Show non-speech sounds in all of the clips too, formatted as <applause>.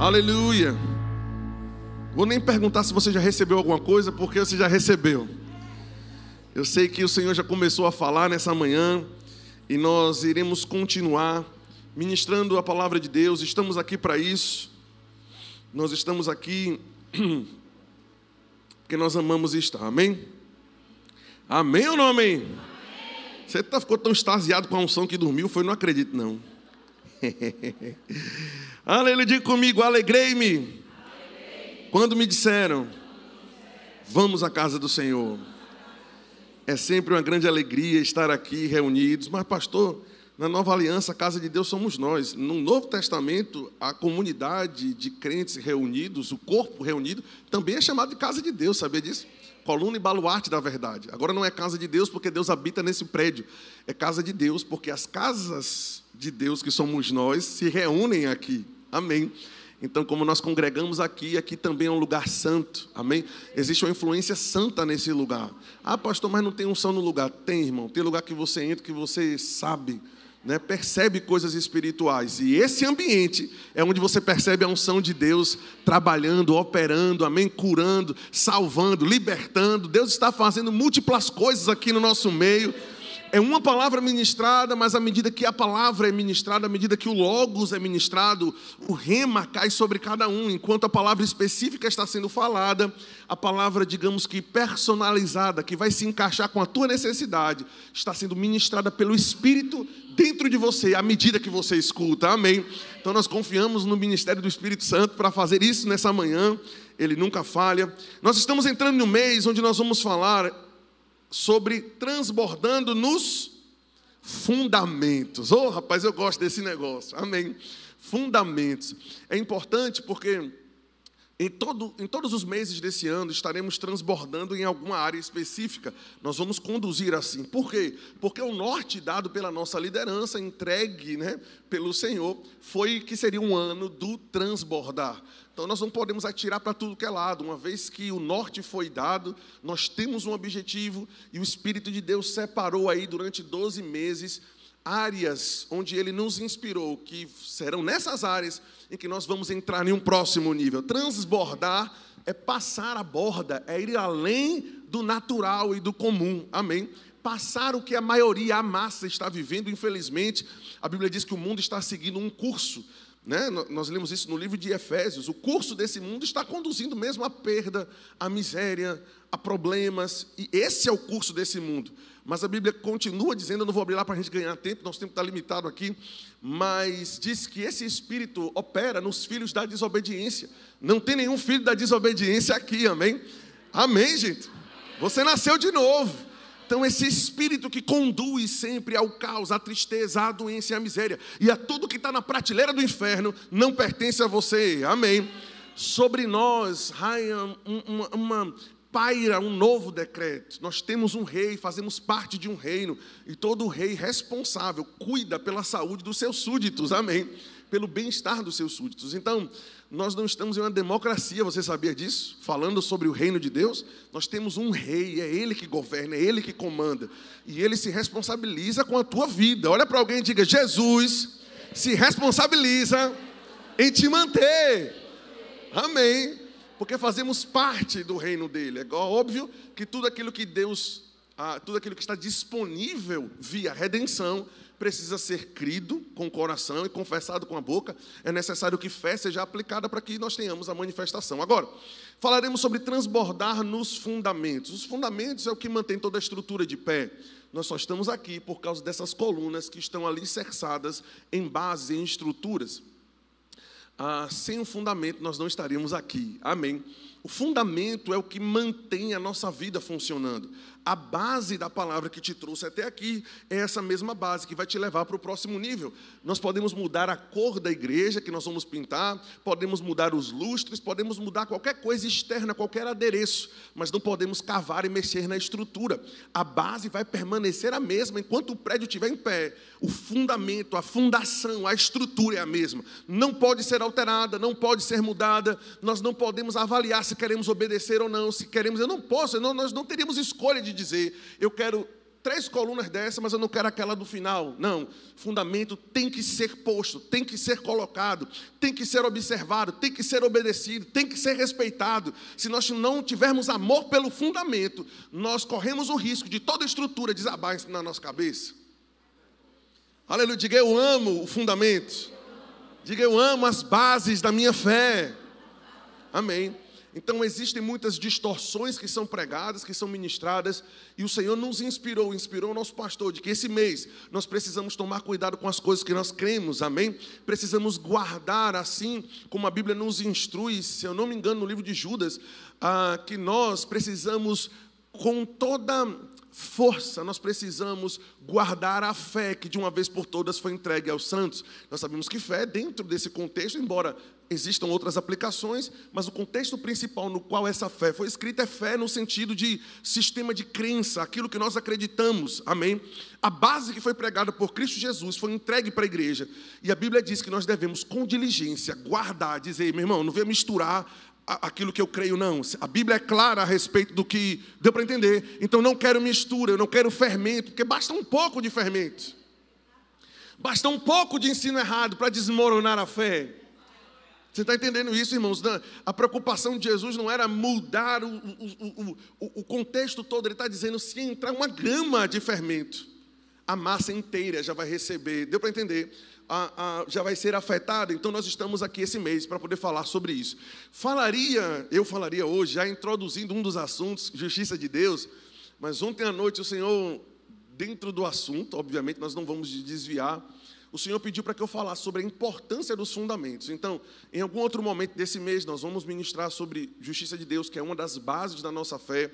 Aleluia. Vou nem perguntar se você já recebeu alguma coisa, porque você já recebeu. Eu sei que o Senhor já começou a falar nessa manhã e nós iremos continuar ministrando a palavra de Deus. Estamos aqui para isso. Nós estamos aqui <clears throat> porque nós amamos estar. Amém? Amém ou não amém? amém. Você tá, ficou tão extasiado com a unção que dormiu? Foi, não acredito não. <laughs> Aleluia, diga comigo, alegrei-me. Quando me disseram, vamos à casa do Senhor. É sempre uma grande alegria estar aqui reunidos. Mas, pastor, na nova aliança, a casa de Deus somos nós. No Novo Testamento, a comunidade de crentes reunidos, o corpo reunido, também é chamado de casa de Deus, sabia disso? Coluna e baluarte da verdade. Agora não é casa de Deus porque Deus habita nesse prédio. É casa de Deus porque as casas de Deus que somos nós se reúnem aqui. Amém. Então, como nós congregamos aqui, aqui também é um lugar santo, amém? Existe uma influência santa nesse lugar. Ah, pastor, mas não tem unção no lugar. Tem, irmão. Tem lugar que você entra que você sabe, né? percebe coisas espirituais. E esse ambiente é onde você percebe a unção de Deus trabalhando, operando, amém? Curando, salvando, libertando. Deus está fazendo múltiplas coisas aqui no nosso meio é uma palavra ministrada, mas à medida que a palavra é ministrada, à medida que o Logos é ministrado, o rema cai sobre cada um. Enquanto a palavra específica está sendo falada, a palavra, digamos que personalizada, que vai se encaixar com a tua necessidade, está sendo ministrada pelo Espírito dentro de você, à medida que você escuta. Amém. Então nós confiamos no ministério do Espírito Santo para fazer isso nessa manhã. Ele nunca falha. Nós estamos entrando no mês onde nós vamos falar sobre transbordando nos fundamentos. Oh, rapaz, eu gosto desse negócio. Amém. Fundamentos. É importante porque em, todo, em todos os meses desse ano estaremos transbordando em alguma área específica. Nós vamos conduzir assim. Por quê? Porque o norte dado pela nossa liderança, entregue né, pelo Senhor, foi que seria um ano do transbordar. Então nós não podemos atirar para tudo que é lado, uma vez que o norte foi dado, nós temos um objetivo e o Espírito de Deus separou aí durante 12 meses áreas onde ele nos inspirou, que serão nessas áreas em que nós vamos entrar em um próximo nível. Transbordar é passar a borda, é ir além do natural e do comum. Amém? Passar o que a maioria, a massa está vivendo, infelizmente, a Bíblia diz que o mundo está seguindo um curso né? Nós lemos isso no livro de Efésios. O curso desse mundo está conduzindo mesmo à perda, à miséria, a problemas. E esse é o curso desse mundo. Mas a Bíblia continua dizendo, eu não vou abrir lá para a gente ganhar tempo, nosso tempo está limitado aqui, mas diz que esse espírito opera nos filhos da desobediência. Não tem nenhum filho da desobediência aqui, amém? Amém, gente? Você nasceu de novo. Então, esse espírito que conduz sempre ao caos, à tristeza, à doença e à miséria, e a tudo que está na prateleira do inferno, não pertence a você. Amém. Sobre nós raia uma, uma paira um novo decreto. Nós temos um rei, fazemos parte de um reino, e todo rei responsável cuida pela saúde dos seus súditos. Amém. Pelo bem-estar dos seus súditos. Então, nós não estamos em uma democracia, você sabia disso? Falando sobre o reino de Deus, nós temos um rei, é ele que governa, é ele que comanda, e ele se responsabiliza com a tua vida. Olha para alguém e diga: Jesus se responsabiliza em te manter. Amém. Porque fazemos parte do reino dele. É óbvio que tudo aquilo que Deus, ah, tudo aquilo que está disponível via redenção, precisa ser crido com o coração e confessado com a boca. É necessário que fé seja aplicada para que nós tenhamos a manifestação. Agora, falaremos sobre transbordar nos fundamentos. Os fundamentos é o que mantém toda a estrutura de pé. Nós só estamos aqui por causa dessas colunas que estão ali cercadas em bases, em estruturas. Ah, sem o fundamento, nós não estaríamos aqui. Amém. O fundamento é o que mantém a nossa vida funcionando. A base da palavra que te trouxe até aqui é essa mesma base que vai te levar para o próximo nível. Nós podemos mudar a cor da igreja que nós vamos pintar, podemos mudar os lustres, podemos mudar qualquer coisa externa, qualquer adereço, mas não podemos cavar e mexer na estrutura. A base vai permanecer a mesma enquanto o prédio estiver em pé. O fundamento, a fundação, a estrutura é a mesma. Não pode ser alterada, não pode ser mudada. Nós não podemos avaliar se queremos obedecer ou não, se queremos. Eu não posso, não, nós não teríamos escolha de dizer, eu quero três colunas dessa, mas eu não quero aquela do final. Não, fundamento tem que ser posto, tem que ser colocado, tem que ser observado, tem que ser obedecido, tem que ser respeitado. Se nós não tivermos amor pelo fundamento, nós corremos o risco de toda estrutura desabar na nossa cabeça. Aleluia, diga eu amo o fundamento. Diga eu amo as bases da minha fé. Amém. Então existem muitas distorções que são pregadas, que são ministradas, e o Senhor nos inspirou, inspirou o nosso pastor de que esse mês nós precisamos tomar cuidado com as coisas que nós cremos, amém? Precisamos guardar assim como a Bíblia nos instrui, se eu não me engano, no livro de Judas, ah, que nós precisamos com toda força, nós precisamos guardar a fé que de uma vez por todas foi entregue aos santos. Nós sabemos que fé, dentro desse contexto, embora existam outras aplicações, mas o contexto principal no qual essa fé foi escrita é fé no sentido de sistema de crença, aquilo que nós acreditamos, amém? A base que foi pregada por Cristo Jesus foi entregue para a igreja, e a Bíblia diz que nós devemos, com diligência, guardar, dizer, meu irmão, não venha misturar aquilo que eu creio, não. A Bíblia é clara a respeito do que deu para entender. Então não quero mistura, eu não quero fermento, porque basta um pouco de fermento. Basta um pouco de ensino errado para desmoronar a fé. Você está entendendo isso, irmãos? A preocupação de Jesus não era mudar o, o, o, o contexto todo, ele está dizendo: se entrar uma grama de fermento, a massa inteira já vai receber. Deu para entender? a, a, já vai ser afetada, então nós estamos aqui esse mês para poder falar sobre isso. Falaria, eu falaria hoje, já introduzindo um dos assuntos, justiça de Deus, mas ontem à noite o Senhor, dentro do assunto, obviamente nós não vamos desviar, o Senhor pediu para que eu falasse sobre a importância dos fundamentos. Então, em algum outro momento desse mês, nós vamos ministrar sobre justiça de Deus, que é uma das bases da nossa fé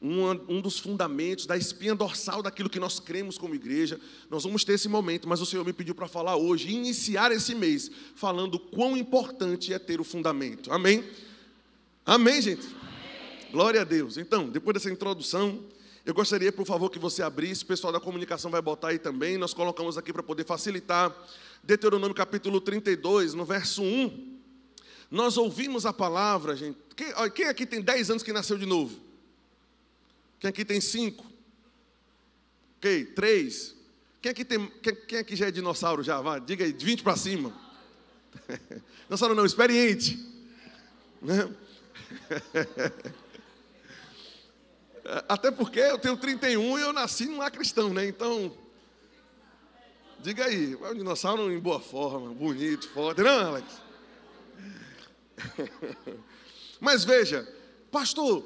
um, um dos fundamentos, da espinha dorsal daquilo que nós cremos como igreja. Nós vamos ter esse momento, mas o Senhor me pediu para falar hoje, iniciar esse mês, falando quão importante é ter o fundamento. Amém? Amém, gente? Amém. Glória a Deus. Então, depois dessa introdução, eu gostaria, por favor, que você abrisse, o pessoal da comunicação vai botar aí também, nós colocamos aqui para poder facilitar. Deuteronômio capítulo 32, no verso 1. Nós ouvimos a palavra, gente. Quem, quem aqui tem 10 anos que nasceu de novo? Quem aqui tem cinco? Ok, três. Quem aqui, tem, quem, quem aqui já é dinossauro já? Diga aí, de 20 para cima. <laughs> Dinossauro não, experiente. Né? <laughs> Até porque eu tenho 31 e eu nasci num lar cristão, né? Então, diga aí, é um dinossauro em boa forma, bonito, forte, não, Alex? <laughs> Mas veja, pastor,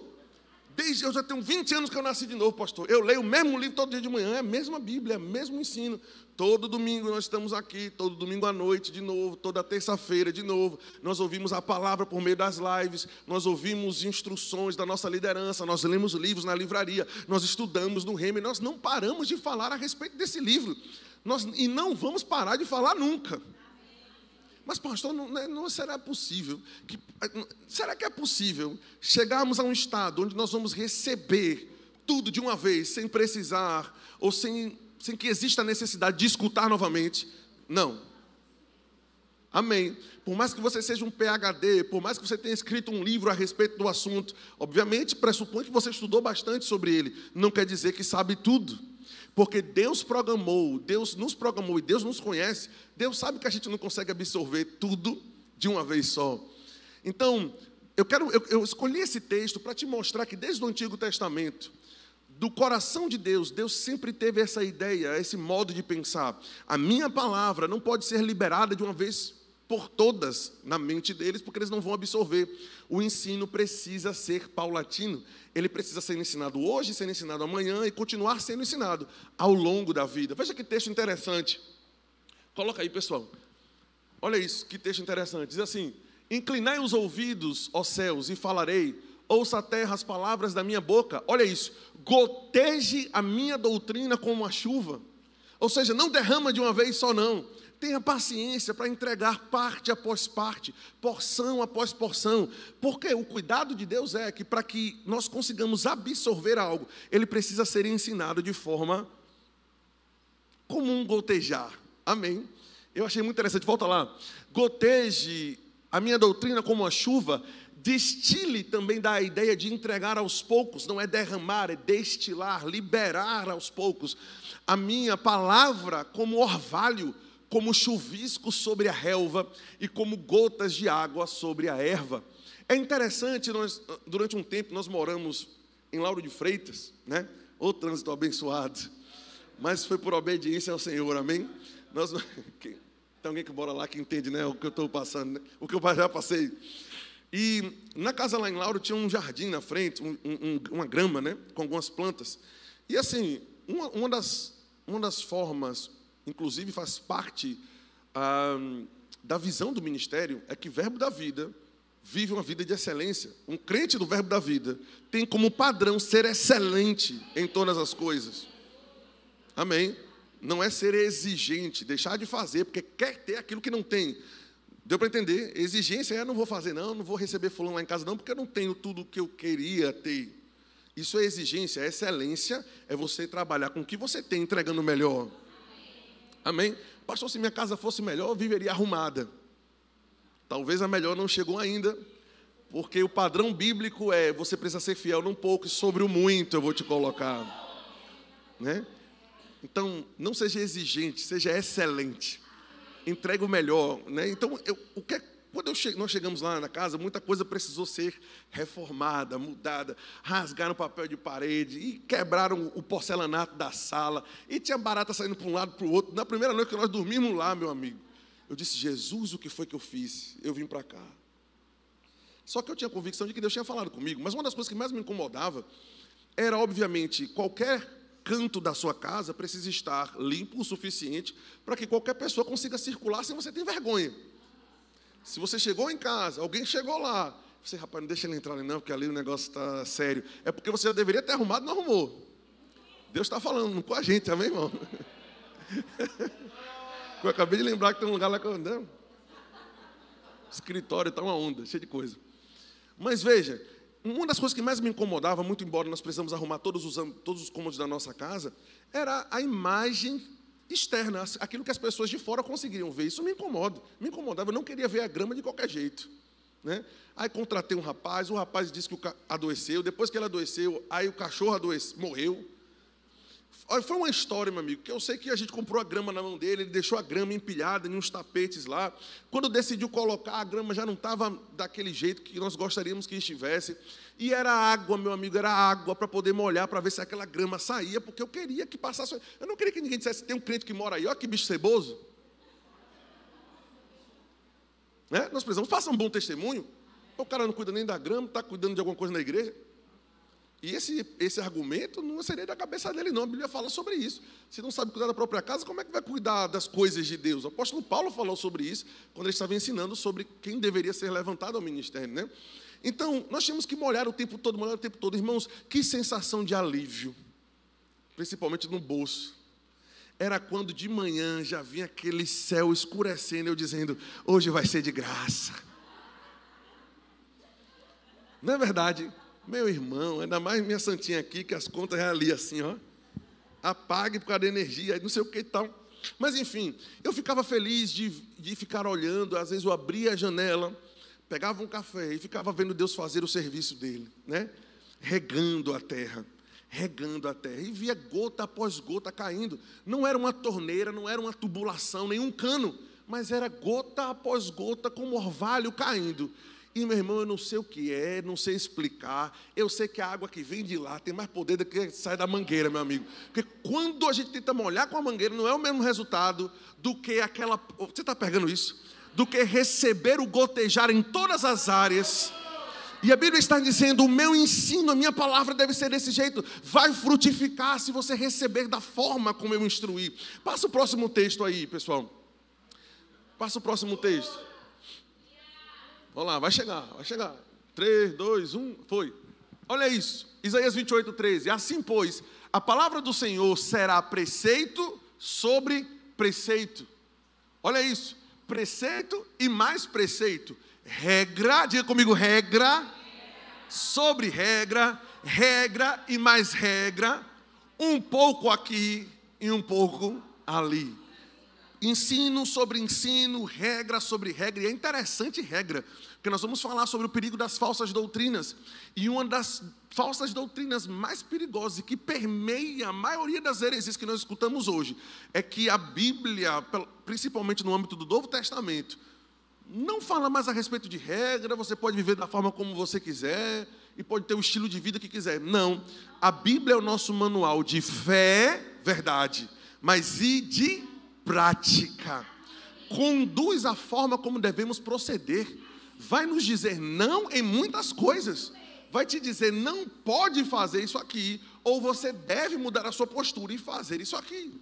Desde eu já tenho 20 anos que eu nasci de novo, pastor. Eu leio o mesmo livro todo dia de manhã, é a mesma Bíblia, é o mesmo ensino. Todo domingo nós estamos aqui, todo domingo à noite de novo, toda terça-feira de novo. Nós ouvimos a palavra por meio das lives, nós ouvimos instruções da nossa liderança, nós lemos livros na livraria, nós estudamos no Reme, nós não paramos de falar a respeito desse livro. Nós, e não vamos parar de falar nunca. Mas, pastor, não, né, não, será possível que, será que é possível chegarmos a um estado onde nós vamos receber tudo de uma vez, sem precisar, ou sem, sem que exista a necessidade de escutar novamente? Não. Amém. Por mais que você seja um PhD, por mais que você tenha escrito um livro a respeito do assunto, obviamente pressupõe que você estudou bastante sobre ele. Não quer dizer que sabe tudo. Porque Deus programou, Deus nos programou e Deus nos conhece. Deus sabe que a gente não consegue absorver tudo de uma vez só. Então, eu quero, eu, eu escolhi esse texto para te mostrar que desde o Antigo Testamento, do coração de Deus, Deus sempre teve essa ideia, esse modo de pensar. A minha palavra não pode ser liberada de uma vez por todas na mente deles, porque eles não vão absorver. O ensino precisa ser paulatino. Ele precisa ser ensinado hoje, ser ensinado amanhã e continuar sendo ensinado ao longo da vida. Veja que texto interessante. Coloca aí, pessoal. Olha isso, que texto interessante. Diz assim: Inclinai os ouvidos, ó céus, e falarei. Ouça a terra as palavras da minha boca. Olha isso. Goteje a minha doutrina como a chuva. Ou seja, não derrama de uma vez só, não Tenha paciência para entregar parte após parte, porção após porção, porque o cuidado de Deus é que para que nós consigamos absorver algo, ele precisa ser ensinado de forma comum gotejar. Amém. Eu achei muito interessante, volta lá. Goteje a minha doutrina como a chuva, destile também dá a ideia de entregar aos poucos, não é derramar, é destilar, liberar aos poucos. A minha palavra como orvalho, como chuvisco sobre a relva e como gotas de água sobre a erva. É interessante, nós, durante um tempo nós moramos em Lauro de Freitas, né? O trânsito abençoado. Mas foi por obediência ao Senhor, amém? Nós, <laughs> tem alguém que mora lá que entende, né? O que eu estou passando, né? o que eu já passei. E na casa lá em Lauro tinha um jardim na frente, um, um, uma grama, né? Com algumas plantas. E assim, uma, uma, das, uma das formas, inclusive faz parte ah, da visão do ministério, é que Verbo da Vida vive uma vida de excelência. Um crente do Verbo da Vida tem como padrão ser excelente em todas as coisas. Amém? Não é ser exigente, deixar de fazer, porque quer ter aquilo que não tem. Deu para entender? Exigência é: não vou fazer, não, não vou receber fulano lá em casa, não, porque eu não tenho tudo o que eu queria ter. Isso é exigência, é excelência, é você trabalhar com o que você tem, entregando melhor. Amém? Pastor, se minha casa fosse melhor, eu viveria arrumada. Talvez a melhor não chegou ainda, porque o padrão bíblico é: você precisa ser fiel num pouco e sobre o muito eu vou te colocar. Né? Então, não seja exigente, seja excelente. Entregue o melhor. Né? Então, eu, o que, quando che, nós chegamos lá na casa, muita coisa precisou ser reformada, mudada. Rasgaram o papel de parede e quebraram o porcelanato da sala. E tinha barata saindo para um lado para o outro. Na primeira noite que nós dormimos lá, meu amigo, eu disse: Jesus, o que foi que eu fiz? Eu vim para cá. Só que eu tinha convicção de que Deus tinha falado comigo. Mas uma das coisas que mais me incomodava era, obviamente, qualquer canto da sua casa precisa estar limpo o suficiente para que qualquer pessoa consiga circular sem você ter vergonha. Se você chegou em casa, alguém chegou lá, você, rapaz, não deixa ele entrar ali não, porque ali o negócio está sério. É porque você já deveria ter arrumado, não arrumou. Deus está falando com a gente, amém, irmão? <laughs> Eu acabei de lembrar que tem um lugar lá que eu ando. Escritório está uma onda, cheio de coisa. Mas veja, uma das coisas que mais me incomodava, muito embora nós precisamos arrumar todos os, todos os cômodos da nossa casa, era a imagem externa, aquilo que as pessoas de fora conseguiriam ver. Isso me incomoda, me incomodava. Eu não queria ver a grama de qualquer jeito. Né? Aí contratei um rapaz, o rapaz disse que adoeceu, depois que ele adoeceu, aí o cachorro adoeceu, morreu. Foi uma história, meu amigo, que eu sei que a gente comprou a grama na mão dele, ele deixou a grama empilhada em uns tapetes lá. Quando decidiu colocar, a grama já não estava daquele jeito que nós gostaríamos que estivesse. E era água, meu amigo, era água para poder molhar, para ver se aquela grama saía, porque eu queria que passasse. Eu não queria que ninguém dissesse, tem um crente que mora aí, olha que bicho ceboso. Né? Nós precisamos, faça um bom testemunho. O cara não cuida nem da grama, está cuidando de alguma coisa na igreja. E esse, esse argumento não seria da cabeça dele, não. A Bíblia fala sobre isso. Se não sabe cuidar da própria casa, como é que vai cuidar das coisas de Deus? O apóstolo Paulo falou sobre isso quando ele estava ensinando sobre quem deveria ser levantado ao ministério, né? Então, nós tínhamos que molhar o tempo todo, molhar o tempo todo. Irmãos, que sensação de alívio, principalmente no bolso. Era quando de manhã já vinha aquele céu escurecendo, eu dizendo: hoje vai ser de graça. Não é verdade? Meu irmão, ainda mais minha santinha aqui, que as contas é ali assim, ó. Apague por causa da energia, não sei o que e tal. Mas enfim, eu ficava feliz de, de ficar olhando, às vezes eu abria a janela, pegava um café e ficava vendo Deus fazer o serviço dele, né? Regando a terra, regando a terra. E via gota após gota caindo. Não era uma torneira, não era uma tubulação, nenhum cano, mas era gota após gota como orvalho caindo. E meu irmão, eu não sei o que é, não sei explicar. Eu sei que a água que vem de lá tem mais poder do que sai da mangueira, meu amigo. Porque quando a gente tenta molhar com a mangueira, não é o mesmo resultado do que aquela. Você está pegando isso? Do que receber o gotejar em todas as áreas. E a Bíblia está dizendo: o meu ensino, a minha palavra deve ser desse jeito. Vai frutificar se você receber da forma como eu instruí. Passa o próximo texto aí, pessoal. Passa o próximo texto. Vamos lá, vai chegar, vai chegar. 3, 2, 1, foi. Olha isso, Isaías 28, 13. Assim, pois, a palavra do Senhor será preceito sobre preceito. Olha isso, preceito e mais preceito. Regra, diga comigo, regra, sobre regra, regra e mais regra, um pouco aqui e um pouco ali. Ensino sobre ensino, regra sobre regra, e é interessante regra, porque nós vamos falar sobre o perigo das falsas doutrinas. E uma das falsas doutrinas mais perigosas e que permeia a maioria das heresias que nós escutamos hoje é que a Bíblia, principalmente no âmbito do Novo Testamento, não fala mais a respeito de regra, você pode viver da forma como você quiser e pode ter o estilo de vida que quiser. Não. A Bíblia é o nosso manual de fé, verdade, mas e de prática. Conduz a forma como devemos proceder. Vai nos dizer não em muitas coisas. Vai te dizer não pode fazer isso aqui, ou você deve mudar a sua postura e fazer isso aqui.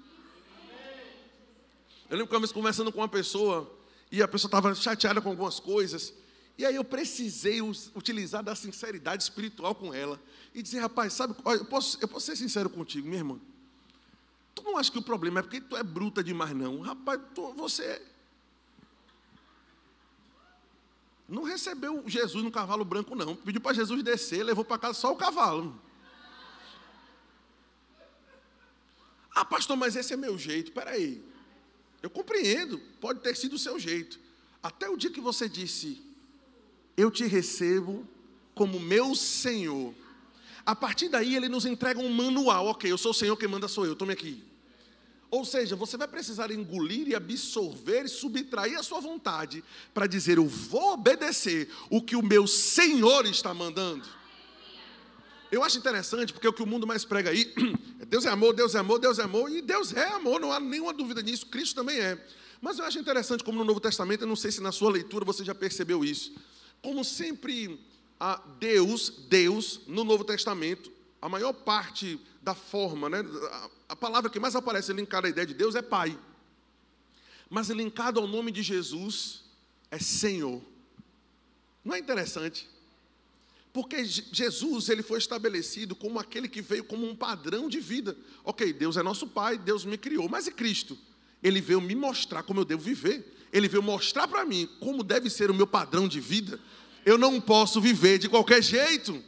Eu lembro que uma vez conversando com uma pessoa, e a pessoa estava chateada com algumas coisas, e aí eu precisei utilizar da sinceridade espiritual com ela e dizer, rapaz, sabe, eu posso, eu posso ser sincero contigo, minha irmã. Tu não acha que o problema é porque tu é bruta demais, não. Rapaz, tu, você não recebeu Jesus no cavalo branco, não. Pediu para Jesus descer, levou para casa só o cavalo. Ah, pastor, mas esse é meu jeito. Espera aí. Eu compreendo, pode ter sido o seu jeito. Até o dia que você disse, eu te recebo como meu Senhor. A partir daí ele nos entrega um manual. Ok, eu sou o Senhor, quem manda sou eu, tome aqui. Ou seja, você vai precisar engolir e absorver e subtrair a sua vontade para dizer: Eu vou obedecer o que o meu Senhor está mandando. Eu acho interessante porque o que o mundo mais prega aí é <clears throat> Deus é amor, Deus é amor, Deus é amor, e Deus é amor, não há nenhuma dúvida nisso, Cristo também é. Mas eu acho interessante como no Novo Testamento, eu não sei se na sua leitura você já percebeu isso, como sempre a Deus, Deus, no Novo Testamento, a maior parte da forma, né, a palavra que mais aparece linkada à ideia de Deus é Pai. Mas linkado ao nome de Jesus é Senhor. Não é interessante? Porque Jesus ele foi estabelecido como aquele que veio como um padrão de vida. Ok, Deus é nosso Pai, Deus me criou, mas e Cristo? Ele veio me mostrar como eu devo viver. Ele veio mostrar para mim como deve ser o meu padrão de vida. Eu não posso viver de qualquer jeito.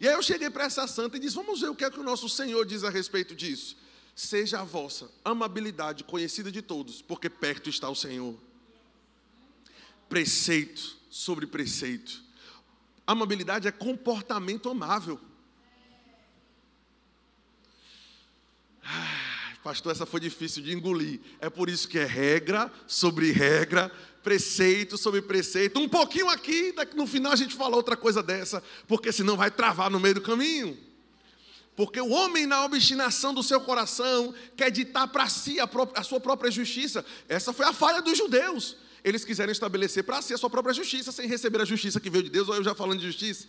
E aí eu cheguei para essa santa e disse: Vamos ver o que é que o nosso Senhor diz a respeito disso. Seja a vossa amabilidade conhecida de todos, porque perto está o Senhor. Preceito sobre preceito. Amabilidade é comportamento amável. Ah, pastor, essa foi difícil de engolir. É por isso que é regra sobre regra preceito sobre preceito, um pouquinho aqui, no final a gente fala outra coisa dessa, porque senão vai travar no meio do caminho. Porque o homem, na obstinação do seu coração, quer ditar para si a, própria, a, sua própria justiça. Essa foi a falha dos judeus. Eles quiseram estabelecer para si a sua própria justiça, sem receber a justiça que veio de Deus, ou eu já falando de justiça.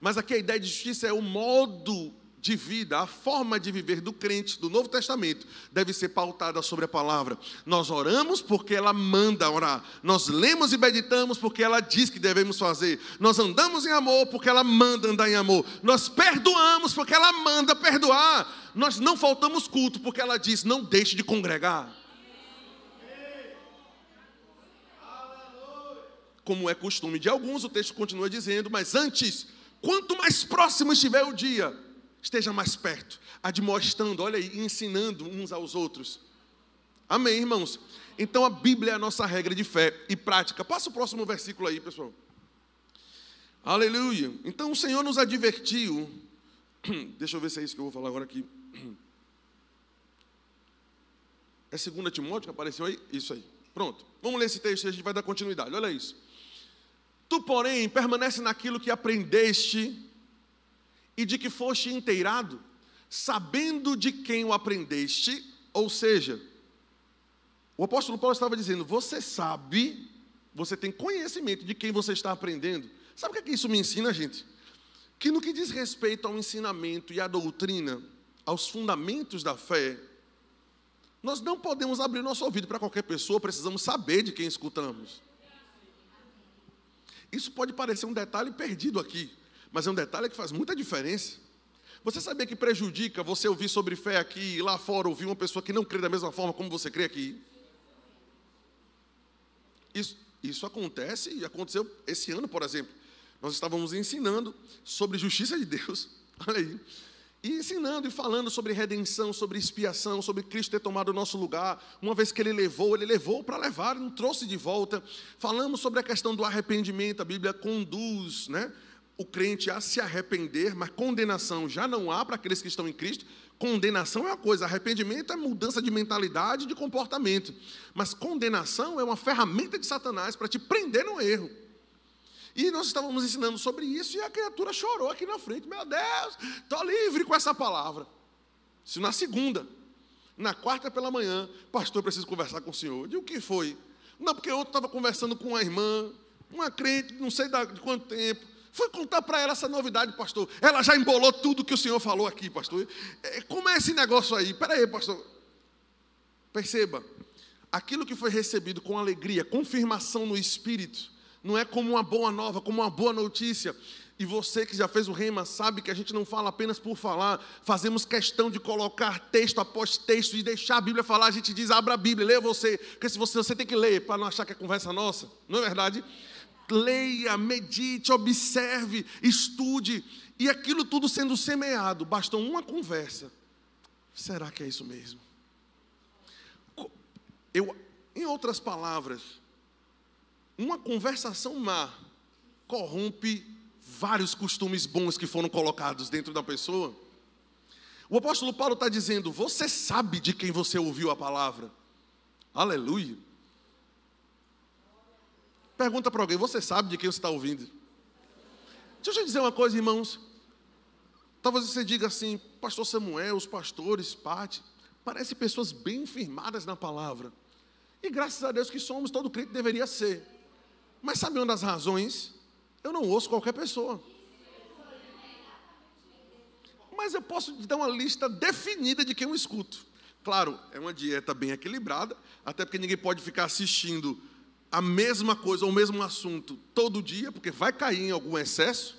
Mas aqui a ideia de justiça é o modo de vida, a forma de viver do crente do Novo Testamento deve ser pautada sobre a palavra. Nós oramos porque ela manda orar. Nós lemos e meditamos porque ela diz que devemos fazer. Nós andamos em amor porque ela manda andar em amor. Nós perdoamos porque ela manda perdoar. Nós não faltamos culto porque ela diz: não deixe de congregar. Como é costume de alguns, o texto continua dizendo, mas antes, quanto mais próximo estiver o dia, esteja mais perto, admoestando, olha aí, ensinando uns aos outros. Amém, irmãos? Então a Bíblia é a nossa regra de fé e prática. Passa o próximo versículo aí, pessoal. Aleluia. Então o Senhor nos advertiu. <clears throat> Deixa eu ver se é isso que eu vou falar agora aqui. <clears throat> É 2 Timóteo que apareceu aí? Isso aí. Pronto. Vamos ler esse texto e a gente vai dar continuidade. Olha isso. Tu, porém, permanece naquilo que aprendeste e de que foste inteirado, sabendo de quem o aprendeste, ou seja, o apóstolo Paulo estava dizendo: você sabe, você tem conhecimento de quem você está aprendendo. Sabe o que, é que isso me ensina, gente? Que no que diz respeito ao ensinamento e à doutrina, aos fundamentos da fé, nós não podemos abrir nosso ouvido para qualquer pessoa, precisamos saber de quem escutamos. Isso pode parecer um detalhe perdido aqui, mas é um detalhe que faz muita diferença. Você sabia que prejudica você ouvir sobre fé aqui e lá fora ouvir uma pessoa que não crê da mesma forma como você crê aqui? Isso, isso acontece e aconteceu esse ano, por exemplo. Nós estávamos ensinando sobre justiça de Deus. <laughs> Olha aí. e ensinando e falando sobre redenção, sobre expiação, sobre Cristo ter tomado o nosso lugar. Uma vez que ele levou, ele levou para levar, não trouxe de volta. Falamos sobre a questão do arrependimento, a Bíblia conduz né, o crente a se arrepender, mas condenação já não há para aqueles que estão em Cristo. Condenação é uma coisa, arrependimento é mudança de mentalidade, de comportamento. Mas condenação é uma ferramenta de Satanás para te prender no erro. E nós estávamos ensinando sobre isso e a criatura chorou aqui na frente. Meu Deus, estou livre com essa palavra. Isso na segunda. Na quarta pela manhã, pastor, preciso conversar com o senhor. De o que foi? Não, porque eu estava conversando com uma irmã, uma crente, não sei de quanto tempo. Fui contar para ela essa novidade, pastor. Ela já embolou tudo que o senhor falou aqui, pastor. É, como é esse negócio aí? Espera aí, pastor. Perceba, aquilo que foi recebido com alegria, confirmação no Espírito, não é como uma boa nova, como uma boa notícia. E você que já fez o rema sabe que a gente não fala apenas por falar, fazemos questão de colocar texto após texto e deixar a Bíblia falar. A gente diz, abra a Bíblia, leia você, porque se você, você tem que ler para não achar que é conversa nossa, não é verdade? Leia, medite, observe, estude, e aquilo tudo sendo semeado, bastou uma conversa. Será que é isso mesmo? Eu, em outras palavras, uma conversação má corrompe vários costumes bons que foram colocados dentro da pessoa. O apóstolo Paulo está dizendo: Você sabe de quem você ouviu a palavra. Aleluia. Pergunta para alguém: Você sabe de quem você está ouvindo? Deixa eu te dizer uma coisa, irmãos. Talvez você diga assim: Pastor Samuel, os pastores, Pati, parecem pessoas bem firmadas na palavra. E graças a Deus que somos, todo crente deveria ser. Mas sabe uma das razões? Eu não ouço qualquer pessoa. Mas eu posso te dar uma lista definida de quem eu escuto. Claro, é uma dieta bem equilibrada, até porque ninguém pode ficar assistindo a mesma coisa ou o mesmo assunto todo dia, porque vai cair em algum excesso.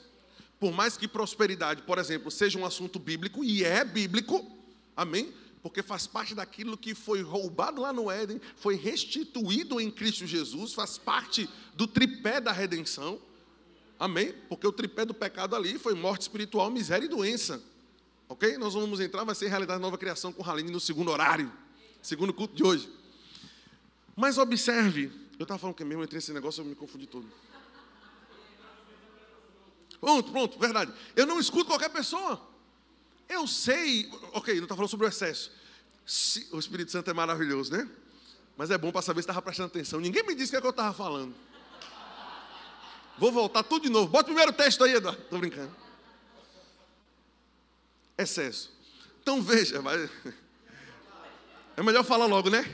Por mais que prosperidade, por exemplo, seja um assunto bíblico, e é bíblico, amém? porque faz parte daquilo que foi roubado lá no Éden, foi restituído em Cristo Jesus, faz parte do tripé da redenção. Amém? Porque o tripé do pecado ali foi morte espiritual, miséria e doença. Ok? Nós vamos entrar, vai ser realidade nova criação com Haline no segundo horário, segundo culto de hoje. Mas observe, eu estava falando que mesmo, eu entrei nesse negócio, eu me confundi todo. Pronto, pronto, verdade. Eu não escuto qualquer pessoa. Eu sei, ok, não está falando sobre o excesso. Se, o Espírito Santo é maravilhoso, né? Mas é bom para saber se estava prestando atenção. Ninguém me disse o que, é que eu estava falando. Vou voltar tudo de novo. Bota o primeiro texto aí, Eduardo. Estou brincando. Excesso. Então veja, vai. É melhor falar logo, né?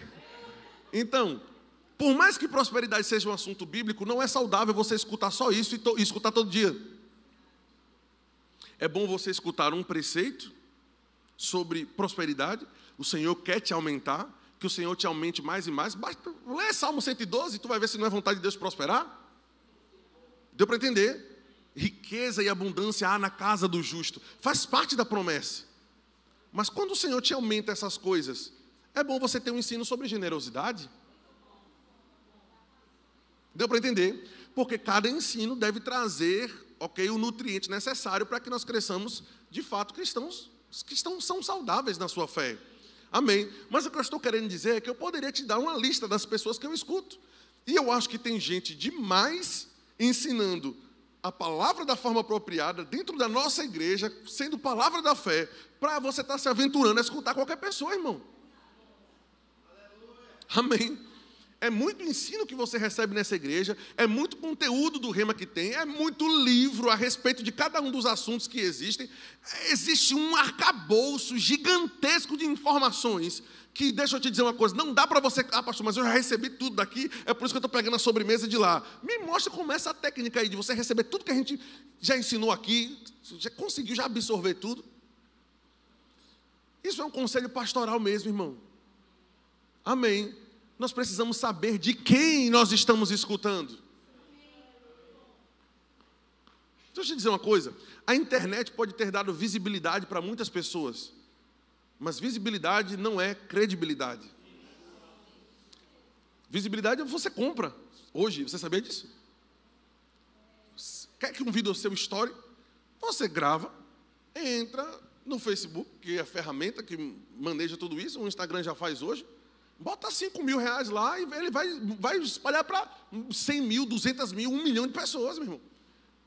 Então, por mais que prosperidade seja um assunto bíblico, não é saudável você escutar só isso e, to, e escutar todo dia. É bom você escutar um preceito sobre prosperidade. O Senhor quer te aumentar, que o Senhor te aumente mais e mais. Basta ler Salmo 112 e tu vai ver se não é vontade de Deus prosperar. Deu para entender? Riqueza e abundância há na casa do justo. Faz parte da promessa. Mas quando o Senhor te aumenta essas coisas, é bom você ter um ensino sobre generosidade. Deu para entender? Porque cada ensino deve trazer ok, o nutriente necessário para que nós cresçamos de fato cristãos que estão, são saudáveis na sua fé. Amém. Mas o que eu estou querendo dizer é que eu poderia te dar uma lista das pessoas que eu escuto. E eu acho que tem gente demais ensinando a palavra da forma apropriada dentro da nossa igreja, sendo palavra da fé, para você estar tá se aventurando a escutar qualquer pessoa, irmão. Amém. É muito ensino que você recebe nessa igreja, é muito conteúdo do rema que tem, é muito livro a respeito de cada um dos assuntos que existem. Existe um arcabouço gigantesco de informações que, deixa eu te dizer uma coisa, não dá para você, ah, pastor, mas eu já recebi tudo daqui, é por isso que eu estou pegando a sobremesa de lá. Me mostra como é essa técnica aí de você receber tudo que a gente já ensinou aqui, já conseguiu já absorver tudo. Isso é um conselho pastoral mesmo, irmão. Amém nós precisamos saber de quem nós estamos escutando. Deixa eu te dizer uma coisa: a internet pode ter dado visibilidade para muitas pessoas, mas visibilidade não é credibilidade. Visibilidade é você compra hoje, você sabia disso? Quer que um vídeo seu story? Você grava, entra, no Facebook, que é a ferramenta que maneja tudo isso, o Instagram já faz hoje. Bota 5 mil reais lá e ele vai, vai espalhar para 100 mil, 200 mil, 1 milhão de pessoas, meu irmão.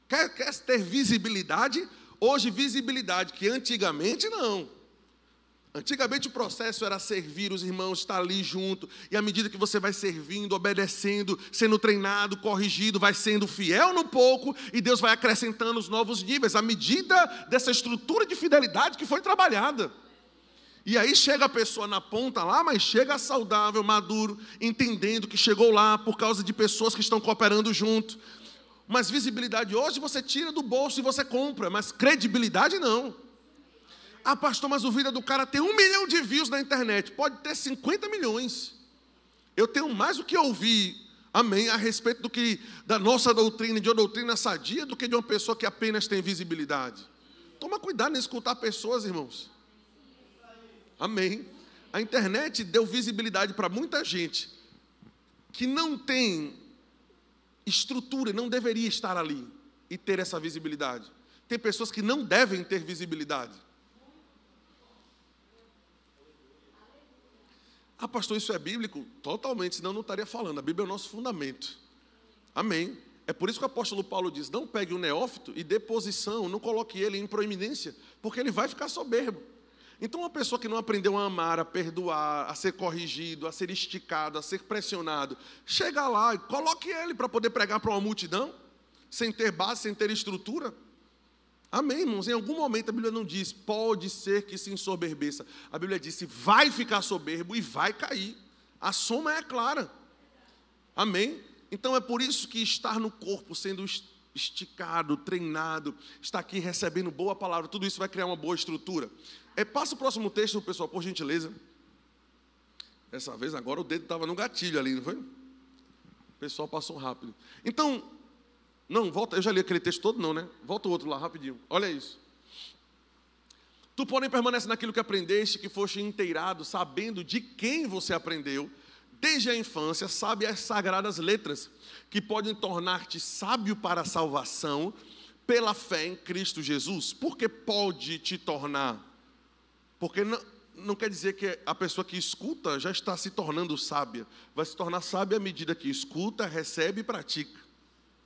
Quer, quer ter visibilidade? Hoje, visibilidade, que antigamente não. Antigamente o processo era servir os irmãos, estar ali junto, e à medida que você vai servindo, obedecendo, sendo treinado, corrigido, vai sendo fiel no pouco, e Deus vai acrescentando os novos níveis, à medida dessa estrutura de fidelidade que foi trabalhada. E aí chega a pessoa na ponta lá, mas chega saudável, maduro, entendendo que chegou lá por causa de pessoas que estão cooperando junto. Mas visibilidade hoje você tira do bolso e você compra, mas credibilidade não. Ah, pastor, mas o vida do cara tem um milhão de views na internet. Pode ter 50 milhões. Eu tenho mais o que ouvir, amém, a respeito do que da nossa doutrina, de uma doutrina sadia, do que de uma pessoa que apenas tem visibilidade. Toma cuidado em escutar pessoas, irmãos. Amém. A internet deu visibilidade para muita gente que não tem estrutura, não deveria estar ali e ter essa visibilidade. Tem pessoas que não devem ter visibilidade. Ah, pastor, isso é bíblico? Totalmente, senão não estaria falando. A Bíblia é o nosso fundamento. Amém. É por isso que o apóstolo Paulo diz: não pegue o neófito e dê posição, não coloque ele em proeminência, porque ele vai ficar soberbo. Então, uma pessoa que não aprendeu a amar, a perdoar, a ser corrigido, a ser esticado, a ser pressionado, chega lá e coloque ele para poder pregar para uma multidão, sem ter base, sem ter estrutura. Amém, irmãos? Em algum momento a Bíblia não diz, pode ser que se ensoberbeça. A Bíblia disse, vai ficar soberbo e vai cair. A soma é clara. Amém? Então é por isso que estar no corpo, sendo esticado, treinado, estar aqui recebendo boa palavra, tudo isso vai criar uma boa estrutura. É, passa o próximo texto, pessoal, por gentileza. Dessa vez agora o dedo estava no gatilho ali, não foi? O pessoal passou rápido. Então, não, volta, eu já li aquele texto todo, não, né? Volta o outro lá, rapidinho. Olha isso. Tu, porém, permanece naquilo que aprendeste, que foste inteirado, sabendo de quem você aprendeu, desde a infância, sabe as sagradas letras, que podem tornar-te sábio para a salvação, pela fé em Cristo Jesus. Porque pode te tornar? Porque não, não quer dizer que a pessoa que escuta já está se tornando sábia. Vai se tornar sábia à medida que escuta, recebe e pratica.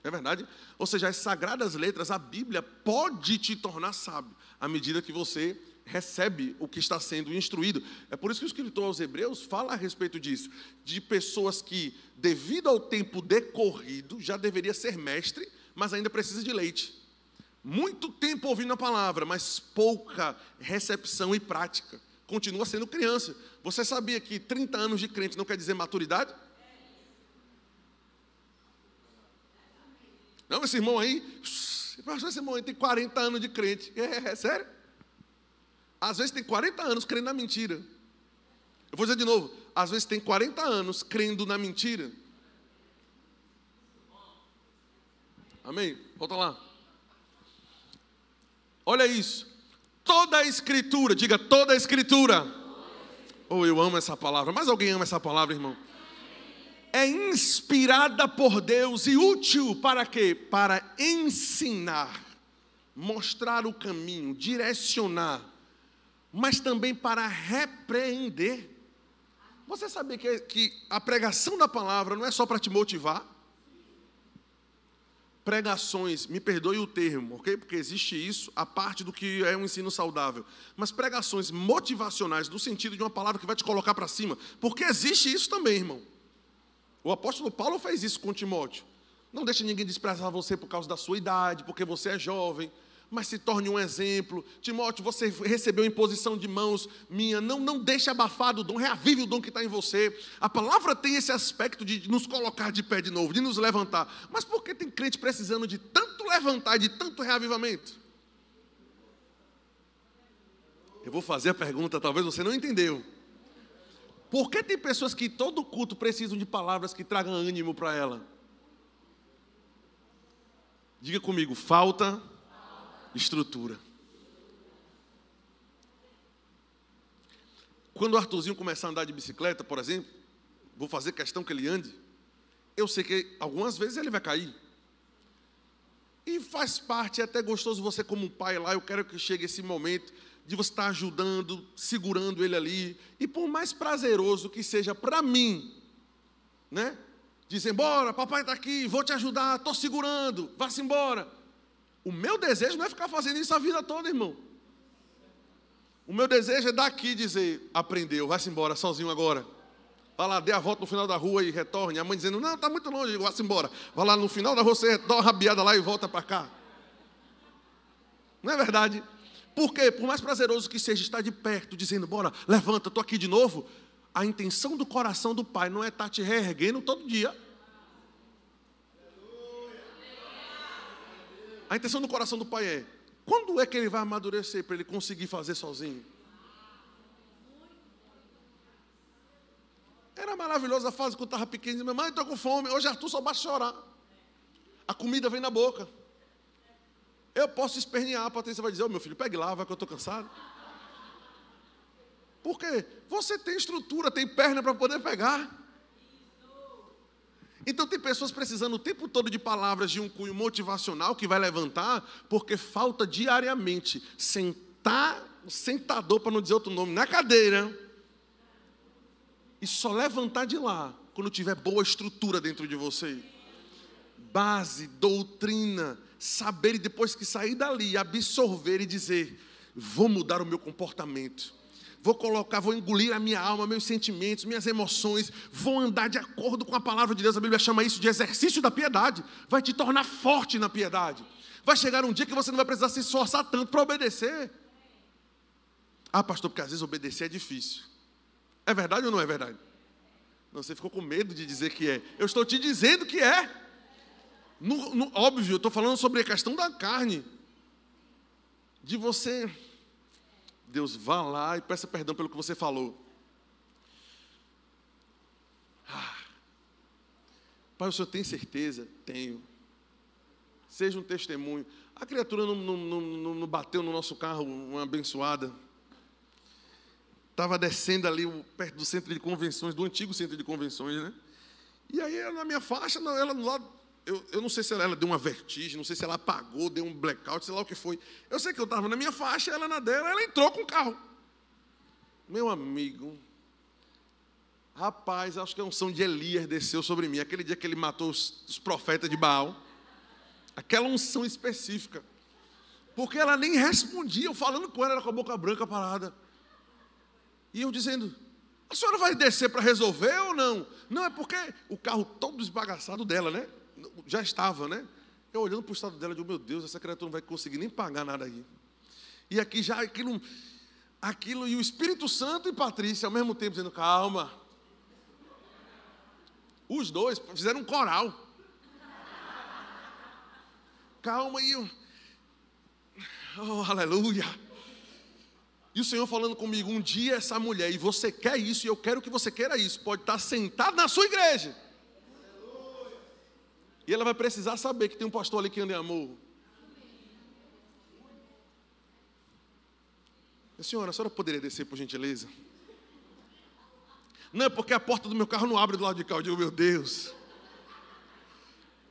É verdade? Ou seja, as sagradas letras, a Bíblia pode te tornar sábio à medida que você recebe o que está sendo instruído. É por isso que o escritor aos Hebreus fala a respeito disso, de pessoas que, devido ao tempo decorrido, já deveria ser mestre, mas ainda precisa de leite. Muito tempo ouvindo a palavra, mas pouca recepção e prática. Continua sendo criança. Você sabia que 30 anos de crente não quer dizer maturidade? Não, esse irmão aí, esse irmão aí tem 40 anos de crente. É, é, sério? Às vezes tem 40 anos crendo na mentira. Eu vou dizer de novo, às vezes tem 40 anos crendo na mentira. Amém? Volta lá. Olha isso. Toda a escritura, diga toda a escritura. Oh, eu amo essa palavra. Mas alguém ama essa palavra, irmão? é inspirada por Deus e útil para quê? Para ensinar, mostrar o caminho, direcionar, mas também para repreender. Você sabia que, que a pregação da palavra não é só para te motivar? Pregações, me perdoe o termo, ok? Porque existe isso, a parte do que é um ensino saudável. Mas pregações motivacionais, no sentido de uma palavra que vai te colocar para cima, porque existe isso também, irmão. O apóstolo Paulo fez isso com Timóteo. Não deixe ninguém desprezar você por causa da sua idade, porque você é jovem, mas se torne um exemplo. Timóteo, você recebeu imposição de mãos minha, não, não deixe abafado o dom, reavive o dom que está em você. A palavra tem esse aspecto de nos colocar de pé de novo, de nos levantar. Mas por que tem crente precisando de tanto levantar, de tanto reavivamento? Eu vou fazer a pergunta, talvez você não entendeu. Por que tem pessoas que todo culto precisam de palavras que tragam ânimo para ela? Diga comigo, falta estrutura. Quando o Arthurzinho começar a andar de bicicleta, por exemplo, vou fazer questão que ele ande, eu sei que algumas vezes ele vai cair. E faz parte, é até gostoso você como pai lá, eu quero que chegue esse momento de você estar ajudando, segurando ele ali, e por mais prazeroso que seja para mim, né? Dizer, embora, papai está aqui, vou te ajudar, estou segurando, vá-se embora. O meu desejo não é ficar fazendo isso a vida toda, irmão. O meu desejo é daqui dizer, aprendeu, vai-se embora sozinho agora. Vai lá, dê a volta no final da rua e retorne. A mãe dizendo, não, está muito longe, vá-se embora. Vai lá no final da rua, você dá uma rabiada lá e volta para cá. Não é verdade? Porque, por mais prazeroso que seja estar de perto, dizendo, bora, levanta, estou aqui de novo. A intenção do coração do pai não é estar te reerguendo todo dia. A intenção do coração do pai é: quando é que ele vai amadurecer para ele conseguir fazer sozinho? Era maravilhosa a fase que eu estava pequeno, dizia, mãe, estou com fome. Hoje Arthur só basta chorar. A comida vem na boca. Eu posso espernear, a Patrícia vai dizer, oh, meu filho, pegue lá, vai que eu estou cansado. Por quê? Você tem estrutura, tem perna para poder pegar. Então tem pessoas precisando o tempo todo de palavras de um cunho motivacional que vai levantar, porque falta diariamente sentar, sentador para não dizer outro nome, na cadeira, e só levantar de lá quando tiver boa estrutura dentro de você. Base, doutrina, saber e depois que sair dali, absorver e dizer: vou mudar o meu comportamento vou colocar, vou engolir a minha alma, meus sentimentos, minhas emoções, vou andar de acordo com a palavra de Deus. A Bíblia chama isso de exercício da piedade. Vai te tornar forte na piedade. Vai chegar um dia que você não vai precisar se esforçar tanto para obedecer. Ah, pastor, porque às vezes obedecer é difícil. É verdade ou não é verdade? Não, você ficou com medo de dizer que é. Eu estou te dizendo que é. No, no, óbvio, eu estou falando sobre a questão da carne. De você Deus vá lá e peça perdão pelo que você falou. Ah. Pai, o senhor tem certeza? Tenho. Seja um testemunho. A criatura não, não, não, não bateu no nosso carro, uma abençoada. Estava descendo ali perto do centro de convenções, do antigo centro de convenções, né? E aí, na minha faixa, ela no lado eu, eu não sei se ela, ela, deu uma vertigem, não sei se ela apagou, deu um blackout, sei lá o que foi. Eu sei que eu estava na minha faixa, ela na dela, ela entrou com o carro. Meu amigo, rapaz, acho que a unção de Elias desceu sobre mim. Aquele dia que ele matou os, os profetas de Baal. Aquela unção específica. Porque ela nem respondia, eu falando com ela, ela com a boca branca parada. E eu dizendo, a senhora vai descer para resolver ou não? Não, é porque o carro todo esbagaçado dela, né? Já estava, né? Eu olhando para o estado dela, eu digo, meu Deus, essa criatura não vai conseguir nem pagar nada aí. E aqui já aquilo, aquilo, e o Espírito Santo e Patrícia ao mesmo tempo dizendo, calma. Os dois fizeram um coral. Calma e eu. Oh, aleluia. E o Senhor falando comigo, um dia essa mulher, e você quer isso, e eu quero que você queira isso, pode estar sentado na sua igreja. E ela vai precisar saber que tem um pastor ali que anda em amor. Senhora, a senhora poderia descer por gentileza? Não, é porque a porta do meu carro não abre do lado de cá. Eu digo, meu Deus.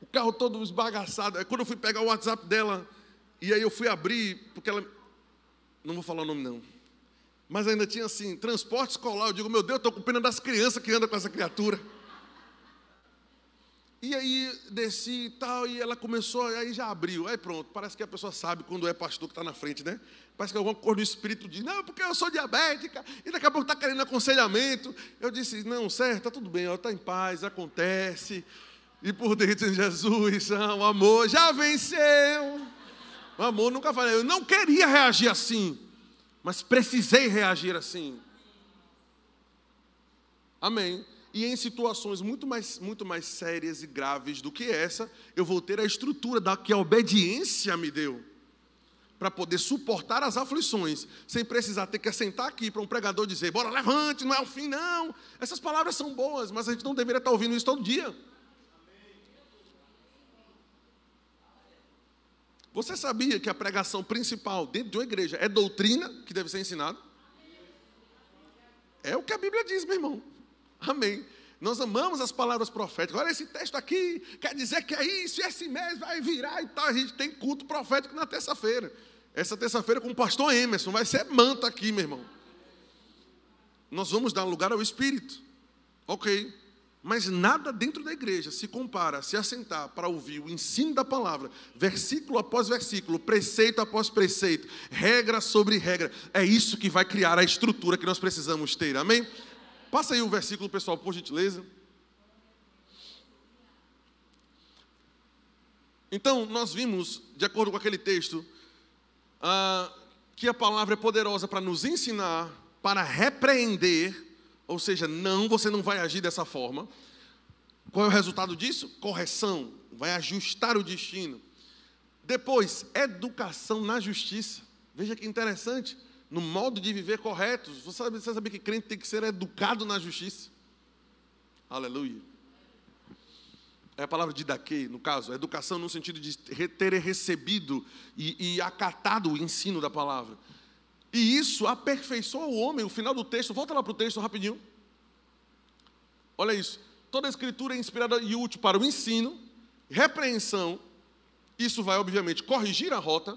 O carro todo esbagaçado. Aí quando eu fui pegar o WhatsApp dela, e aí eu fui abrir, porque ela. Não vou falar o nome, não. Mas ainda tinha assim, transporte escolar. Eu digo, meu Deus, eu estou com pena das crianças que andam com essa criatura. E aí desci e tal, e ela começou, aí já abriu, aí pronto, parece que a pessoa sabe quando é pastor que está na frente, né? Parece que alguma coisa do Espírito diz, não, porque eu sou diabética, e daqui a pouco está querendo aconselhamento. Eu disse, não, certo, está tudo bem, está em paz, acontece. E por dentro de Jesus, <laughs> ah, o amor já venceu. O amor nunca falei, eu não queria reagir assim, mas precisei reagir assim. Amém. E em situações muito mais, muito mais sérias e graves do que essa, eu vou ter a estrutura da que a obediência me deu. Para poder suportar as aflições, sem precisar ter que sentar aqui para um pregador dizer, bora, levante, não é o fim, não. Essas palavras são boas, mas a gente não deveria estar ouvindo isso todo dia. Você sabia que a pregação principal dentro de uma igreja é doutrina que deve ser ensinada? É o que a Bíblia diz, meu irmão. Amém. Nós amamos as palavras proféticas. Olha esse texto aqui, quer dizer que é isso, esse mês vai virar e tal. A gente tem culto profético na terça-feira. Essa terça-feira com o pastor Emerson, vai ser manta aqui, meu irmão. Nós vamos dar lugar ao Espírito. Ok. Mas nada dentro da igreja se compara a se assentar para ouvir o ensino da palavra, versículo após versículo, preceito após preceito, regra sobre regra. É isso que vai criar a estrutura que nós precisamos ter. Amém? Passa aí o versículo, pessoal, por gentileza. Então, nós vimos, de acordo com aquele texto, ah, que a palavra é poderosa para nos ensinar, para repreender, ou seja, não, você não vai agir dessa forma. Qual é o resultado disso? Correção, vai ajustar o destino. Depois, educação na justiça. Veja que interessante, no modo de viver correto. Você sabe, você sabe que crente tem que ser educado na justiça? Aleluia é a palavra de daque, no caso, educação no sentido de ter recebido e, e acatado o ensino da palavra. E isso aperfeiçoa o homem, o final do texto, volta lá para o texto rapidinho. Olha isso. Toda a escritura é inspirada e útil para o ensino, repreensão, isso vai, obviamente, corrigir a rota,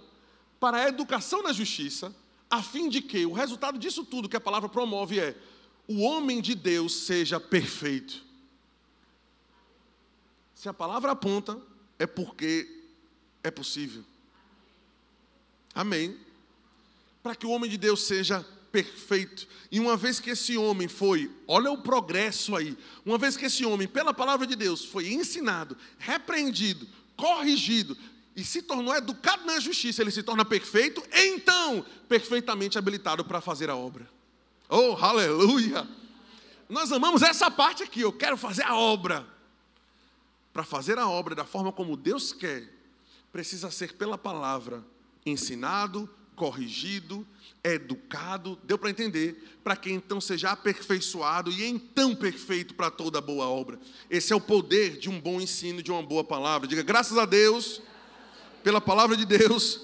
para a educação na justiça, a fim de que o resultado disso tudo que a palavra promove é o homem de Deus seja perfeito se a palavra aponta, é porque é possível. Amém. Para que o homem de Deus seja perfeito. E uma vez que esse homem foi, olha o progresso aí, uma vez que esse homem, pela palavra de Deus, foi ensinado, repreendido, corrigido e se tornou educado na justiça, ele se torna perfeito, então perfeitamente habilitado para fazer a obra. Oh, aleluia! Nós amamos essa parte aqui, eu quero fazer a obra para fazer a obra da forma como Deus quer, precisa ser pela palavra ensinado, corrigido, educado, deu para entender, para que então seja aperfeiçoado e então perfeito para toda boa obra. Esse é o poder de um bom ensino, de uma boa palavra. Diga graças a Deus pela palavra de Deus.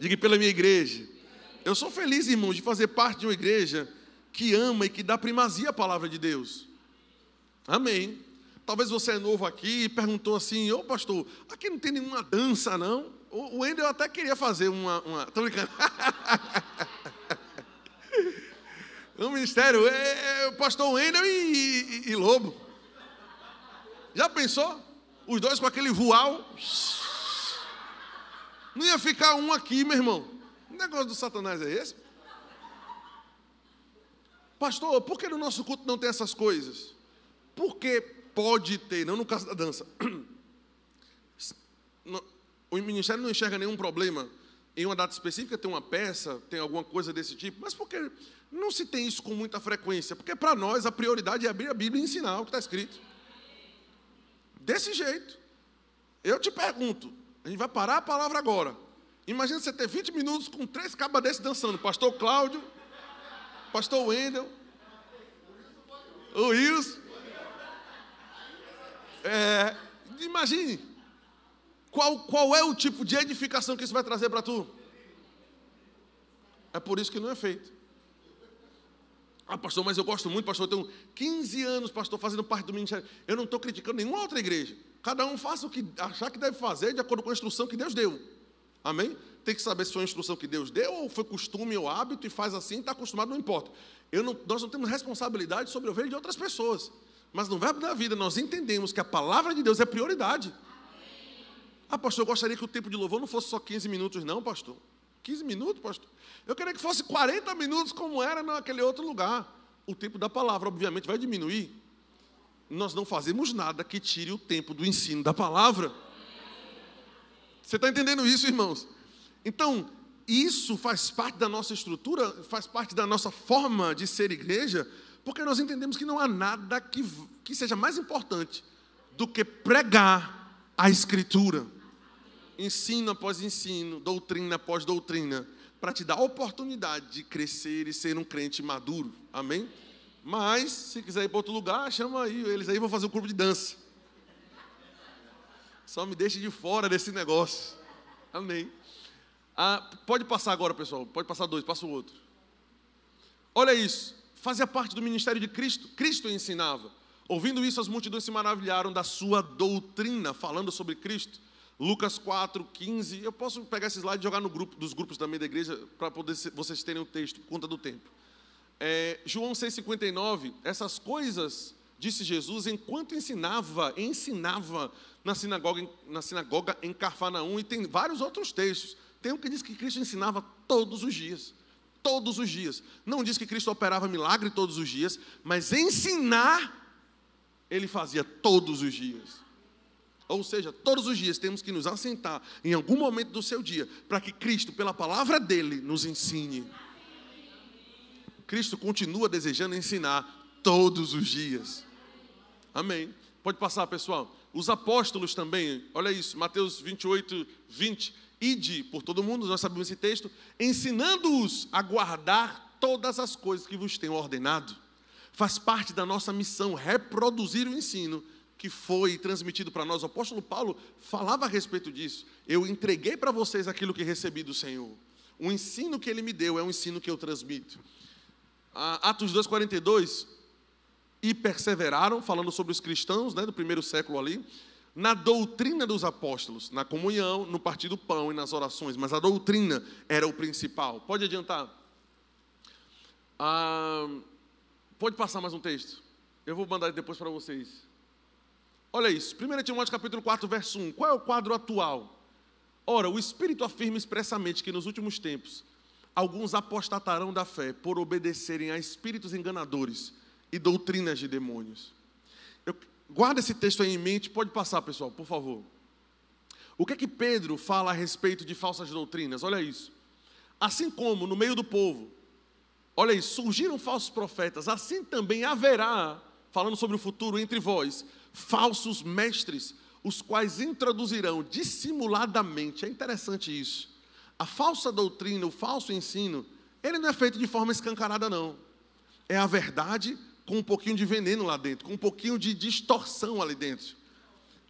Diga pela minha igreja. Eu sou feliz, irmãos, de fazer parte de uma igreja que ama e que dá primazia à palavra de Deus. Amém. Talvez você é novo aqui e perguntou assim: Ô pastor, aqui não tem nenhuma dança, não? O Wendel até queria fazer uma. uma... Tô brincando. o <laughs> ministério é o pastor Wendel e, e, e Lobo. Já pensou? Os dois com aquele voal. Não ia ficar um aqui, meu irmão. O negócio do Satanás é esse? Pastor, por que no nosso culto não tem essas coisas? Porque pode ter, não no caso da dança. <clears throat> O ministério não enxerga nenhum problema em uma data específica tem uma peça, tem alguma coisa desse tipo, mas porque não se tem isso com muita frequência? Porque para nós a prioridade é abrir a Bíblia e ensinar o que está escrito. Desse jeito. Eu te pergunto, a gente vai parar a palavra agora. Imagina você ter 20 minutos com três cabas desses dançando. Pastor Cláudio, Pastor Wendel, o Wilson. É, imagine, qual, qual é o tipo de edificação que isso vai trazer para tu? É por isso que não é feito. Ah, pastor, mas eu gosto muito, pastor. Eu tenho 15 anos, pastor, fazendo parte do ministério. Eu não estou criticando nenhuma outra igreja. Cada um faça o que achar que deve fazer de acordo com a instrução que Deus deu. Amém? Tem que saber se foi a instrução que Deus deu, ou foi costume ou hábito, e faz assim, está acostumado, não importa. Não, nós não temos responsabilidade sobre o ovelha de outras pessoas. Mas no verbo da vida nós entendemos que a palavra de Deus é prioridade. Ah, pastor, eu gostaria que o tempo de louvor não fosse só 15 minutos, não, pastor. 15 minutos, pastor? Eu queria que fosse 40 minutos, como era naquele outro lugar. O tempo da palavra, obviamente, vai diminuir. Nós não fazemos nada que tire o tempo do ensino da palavra. Você está entendendo isso, irmãos? Então, isso faz parte da nossa estrutura, faz parte da nossa forma de ser igreja, porque nós entendemos que não há nada que, que seja mais importante do que pregar a Escritura. Ensino após ensino, doutrina após doutrina, para te dar a oportunidade de crescer e ser um crente maduro. Amém? Mas, se quiser ir para outro lugar, chama aí, eles aí vão fazer um clube de dança. Só me deixe de fora desse negócio. Amém. Ah, pode passar agora, pessoal. Pode passar dois, passa o outro. Olha isso fazia parte do ministério de Cristo. Cristo ensinava. Ouvindo isso, as multidões se maravilharam da sua doutrina, falando sobre Cristo. Lucas 4, 15. Eu posso pegar esse slide e jogar no grupo dos grupos também da igreja para poder vocês terem o texto, por conta do tempo. É, João 6,59, essas coisas disse Jesus enquanto ensinava, ensinava na sinagoga, na sinagoga em Carfanaum, e tem vários outros textos. Tem um que diz que Cristo ensinava todos os dias. Todos os dias. Não diz que Cristo operava milagre todos os dias, mas ensinar ele fazia todos os dias. Ou seja, todos os dias temos que nos assentar em algum momento do seu dia para que Cristo, pela palavra dele, nos ensine. Cristo continua desejando ensinar todos os dias. Amém. Pode passar, pessoal. Os apóstolos também, olha isso, Mateus 28, 20. Ide por todo mundo, nós sabemos esse texto, ensinando-os a guardar todas as coisas que vos tenho ordenado. Faz parte da nossa missão reproduzir o ensino que foi transmitido para nós. O apóstolo Paulo falava a respeito disso. Eu entreguei para vocês aquilo que recebi do Senhor. O ensino que ele me deu é o ensino que eu transmito. Atos 2,42 e perseveraram, falando sobre os cristãos né, do primeiro século ali, na doutrina dos apóstolos, na comunhão, no partir do pão e nas orações, mas a doutrina era o principal. Pode adiantar? Ah, pode passar mais um texto? Eu vou mandar depois para vocês. Olha isso, 1 Timóteo capítulo 4, verso 1. Qual é o quadro atual? Ora, o Espírito afirma expressamente que nos últimos tempos alguns apostatarão da fé por obedecerem a espíritos enganadores e doutrinas de demônios. Eu, guarda esse texto aí em mente, pode passar, pessoal, por favor. O que é que Pedro fala a respeito de falsas doutrinas? Olha isso. Assim como no meio do povo, olha isso, surgiram falsos profetas, assim também haverá, falando sobre o futuro entre vós, falsos mestres, os quais introduzirão dissimuladamente. É interessante isso. A falsa doutrina, o falso ensino, ele não é feito de forma escancarada, não. É a verdade com um pouquinho de veneno lá dentro, com um pouquinho de distorção ali dentro.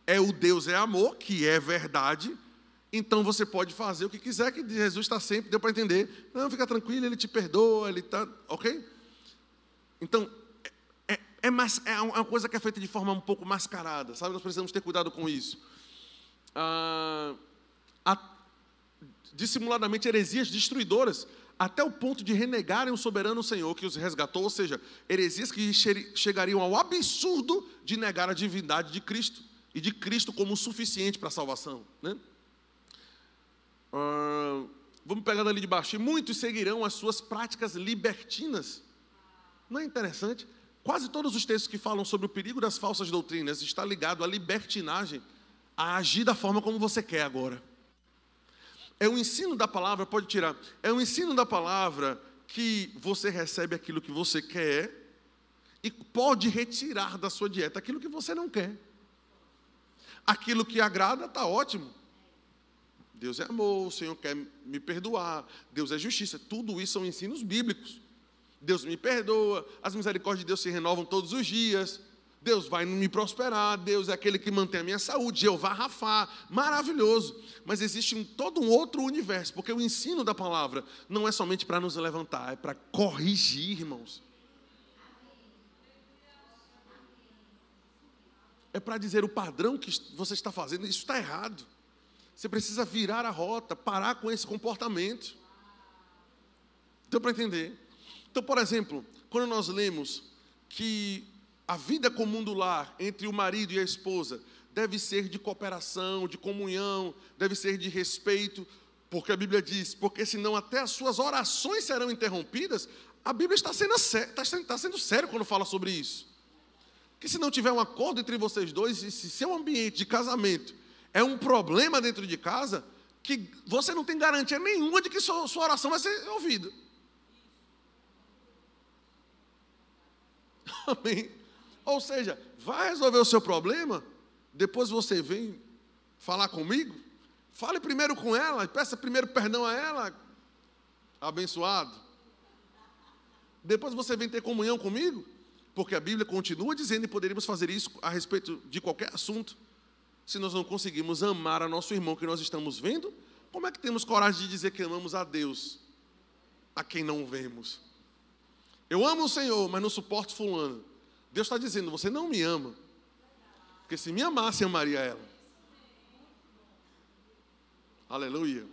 É o Deus é amor, que é verdade. Então você pode fazer o que quiser, que Jesus está sempre, deu para entender. Não, fica tranquilo, ele te perdoa, ele está. Ok? Então, é, é, é, é uma coisa que é feita de forma um pouco mascarada, sabe? Nós precisamos ter cuidado com isso. Ah, a, dissimuladamente heresias destruidoras até o ponto de renegarem o soberano Senhor que os resgatou, ou seja, heresias que chegariam ao absurdo de negar a divindade de Cristo e de Cristo como suficiente para a salvação. Né? Ah, vamos pegar dali de baixo. E muitos seguirão as suas práticas libertinas. Não é interessante? Quase todos os textos que falam sobre o perigo das falsas doutrinas está ligado à libertinagem, a agir da forma como você quer agora. É o ensino da palavra, pode tirar. É o ensino da palavra que você recebe aquilo que você quer e pode retirar da sua dieta aquilo que você não quer. Aquilo que agrada está ótimo. Deus é amor, o Senhor quer me perdoar, Deus é justiça. Tudo isso são ensinos bíblicos. Deus me perdoa, as misericórdias de Deus se renovam todos os dias. Deus vai me prosperar, Deus é aquele que mantém a minha saúde, Jeová Rafá, maravilhoso. Mas existe um, todo um outro universo, porque o ensino da palavra não é somente para nos levantar, é para corrigir, irmãos. É para dizer o padrão que você está fazendo, isso está errado. Você precisa virar a rota, parar com esse comportamento. Deu para entender? Então, por exemplo, quando nós lemos que a vida comum do lar entre o marido e a esposa deve ser de cooperação, de comunhão, deve ser de respeito, porque a Bíblia diz: porque senão até as suas orações serão interrompidas. A Bíblia está sendo, está sendo, está sendo sério quando fala sobre isso. Que se não tiver um acordo entre vocês dois, e se seu ambiente de casamento é um problema dentro de casa, que você não tem garantia nenhuma de que sua, sua oração vai ser ouvida. Amém. Ou seja, vai resolver o seu problema, depois você vem falar comigo. Fale primeiro com ela, peça primeiro perdão a ela, abençoado. Depois você vem ter comunhão comigo, porque a Bíblia continua dizendo e poderíamos fazer isso a respeito de qualquer assunto. Se nós não conseguimos amar a nosso irmão que nós estamos vendo, como é que temos coragem de dizer que amamos a Deus a quem não vemos? Eu amo o Senhor, mas não suporto fulano. Deus está dizendo: você não me ama. Porque se me amasse, amaria ela. Aleluia.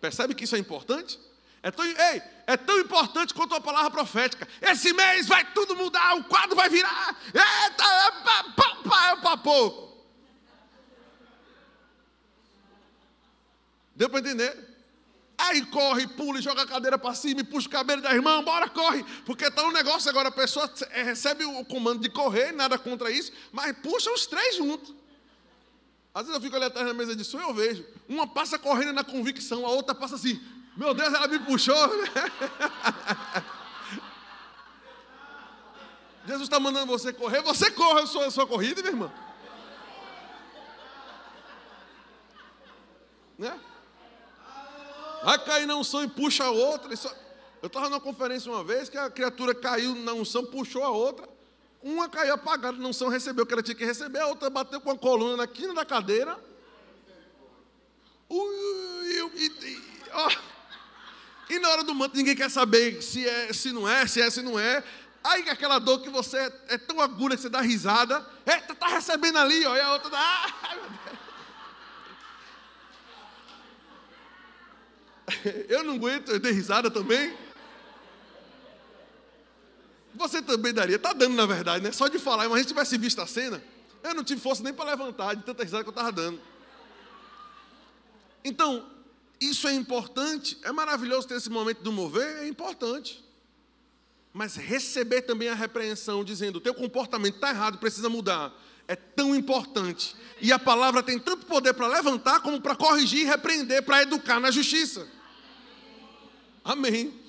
Percebe que isso é importante? É tão, ei, é tão importante quanto a palavra profética. Esse mês vai tudo mudar, o quadro vai virar. Eita, é para pouco. Deu para entender? Aí corre, pula e joga a cadeira para cima e puxa o cabelo da irmã, bora, corre. Porque está um negócio agora, a pessoa é, recebe o comando de correr, nada contra isso, mas puxa os três juntos. Às vezes eu fico ali atrás na mesa de som e eu vejo. Uma passa correndo na convicção, a outra passa assim. Meu Deus, ela me puxou. <laughs> Jesus está mandando você correr, você corre a sua, a sua corrida, minha irmã. Né? Vai cair na unção e puxa a outra. Isso... Eu estava numa conferência uma vez que a criatura caiu na unção, puxou a outra. Uma caiu apagada, não são recebeu o que ela tinha que receber, a outra bateu com a coluna na quina da cadeira. Ui, e, e, na hora do manto ninguém quer saber se é, se não é, se é, se não é. Aí aquela dor que você é, é tão agulha que você dá risada. Eita, tá recebendo ali, ó, e a outra dá. Ai, meu Deus. <laughs> Eu não aguento, eu dei risada também. Você também daria, está dando na verdade, né? Só de falar, mas gente tivesse visto a cena, eu não tive força nem para levantar de tanta risada que eu estava dando. Então, isso é importante, é maravilhoso ter esse momento do mover, é importante. Mas receber também a repreensão, dizendo: o teu comportamento está errado, precisa mudar, é tão importante. E a palavra tem tanto poder para levantar, como para corrigir, repreender, para educar na justiça. Amém.